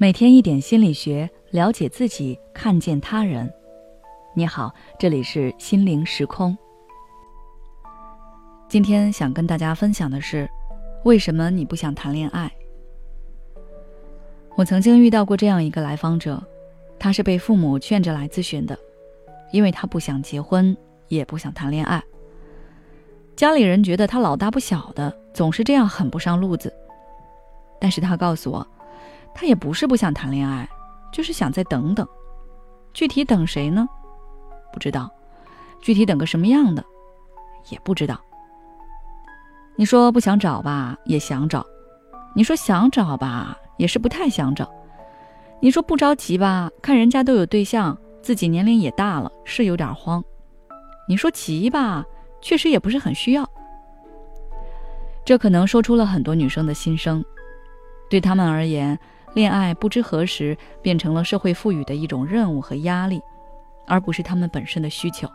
每天一点心理学，了解自己，看见他人。你好，这里是心灵时空。今天想跟大家分享的是，为什么你不想谈恋爱？我曾经遇到过这样一个来访者，他是被父母劝着来咨询的，因为他不想结婚，也不想谈恋爱。家里人觉得他老大不小的，总是这样很不上路子。但是他告诉我。他也不是不想谈恋爱，就是想再等等。具体等谁呢？不知道。具体等个什么样的？也不知道。你说不想找吧，也想找；你说想找吧，也是不太想找；你说不着急吧，看人家都有对象，自己年龄也大了，是有点慌；你说急吧，确实也不是很需要。这可能说出了很多女生的心声，对他们而言。恋爱不知何时变成了社会赋予的一种任务和压力，而不是他们本身的需求。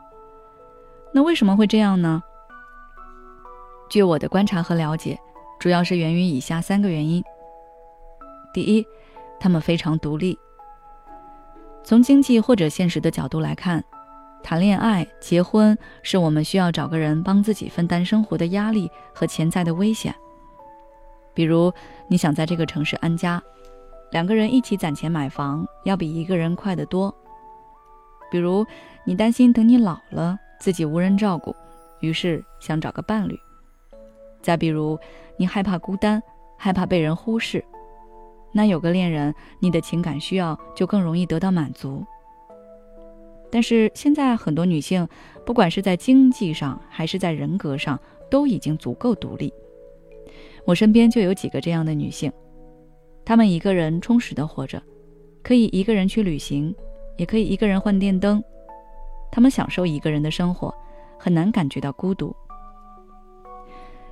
那为什么会这样呢？据我的观察和了解，主要是源于以下三个原因。第一，他们非常独立。从经济或者现实的角度来看，谈恋爱、结婚是我们需要找个人帮自己分担生活的压力和潜在的危险。比如，你想在这个城市安家。两个人一起攒钱买房，要比一个人快得多。比如，你担心等你老了自己无人照顾，于是想找个伴侣；再比如，你害怕孤单，害怕被人忽视，那有个恋人，你的情感需要就更容易得到满足。但是现在很多女性，不管是在经济上还是在人格上，都已经足够独立。我身边就有几个这样的女性。他们一个人充实的活着，可以一个人去旅行，也可以一个人换电灯。他们享受一个人的生活，很难感觉到孤独。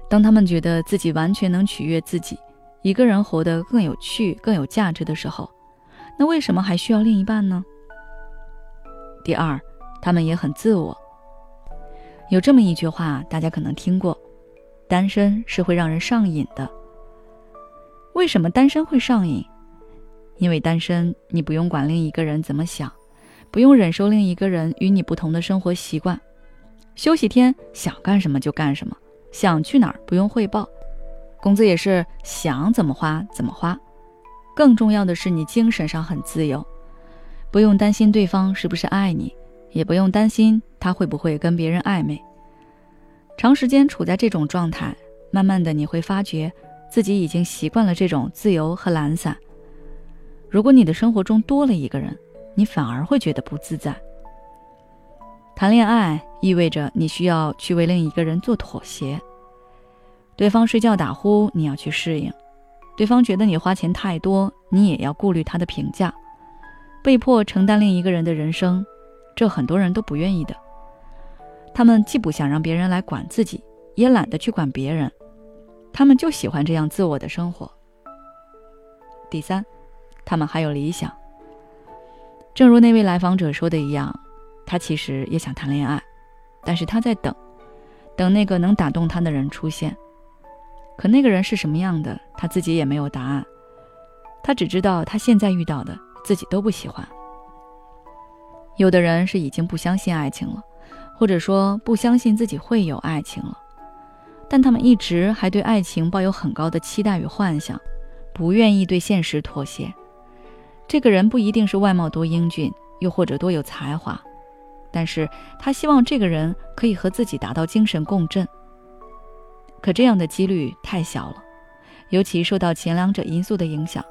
当他们觉得自己完全能取悦自己，一个人活得更有趣、更有价值的时候，那为什么还需要另一半呢？第二，他们也很自我。有这么一句话，大家可能听过：单身是会让人上瘾的。为什么单身会上瘾？因为单身，你不用管另一个人怎么想，不用忍受另一个人与你不同的生活习惯，休息天想干什么就干什么，想去哪儿不用汇报，工资也是想怎么花怎么花。更重要的是，你精神上很自由，不用担心对方是不是爱你，也不用担心他会不会跟别人暧昧。长时间处在这种状态，慢慢的你会发觉。自己已经习惯了这种自由和懒散。如果你的生活中多了一个人，你反而会觉得不自在。谈恋爱意味着你需要去为另一个人做妥协。对方睡觉打呼，你要去适应；对方觉得你花钱太多，你也要顾虑他的评价。被迫承担另一个人的人生，这很多人都不愿意的。他们既不想让别人来管自己，也懒得去管别人。他们就喜欢这样自我的生活。第三，他们还有理想。正如那位来访者说的一样，他其实也想谈恋爱，但是他在等，等那个能打动他的人出现。可那个人是什么样的，他自己也没有答案。他只知道他现在遇到的自己都不喜欢。有的人是已经不相信爱情了，或者说不相信自己会有爱情了。但他们一直还对爱情抱有很高的期待与幻想，不愿意对现实妥协。这个人不一定是外貌多英俊，又或者多有才华，但是他希望这个人可以和自己达到精神共振。可这样的几率太小了，尤其受到前两者因素的影响，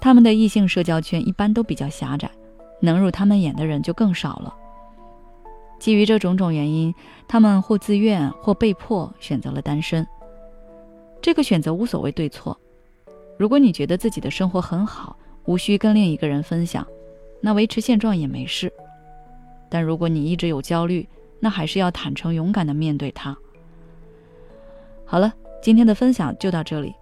他们的异性社交圈一般都比较狭窄，能入他们眼的人就更少了。基于这种种原因，他们或自愿或被迫选择了单身。这个选择无所谓对错。如果你觉得自己的生活很好，无需跟另一个人分享，那维持现状也没事。但如果你一直有焦虑，那还是要坦诚勇敢地面对它。好了，今天的分享就到这里。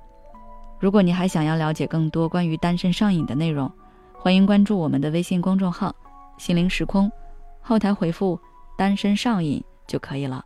如果你还想要了解更多关于单身上瘾的内容，欢迎关注我们的微信公众号“心灵时空”，后台回复。单身上瘾就可以了。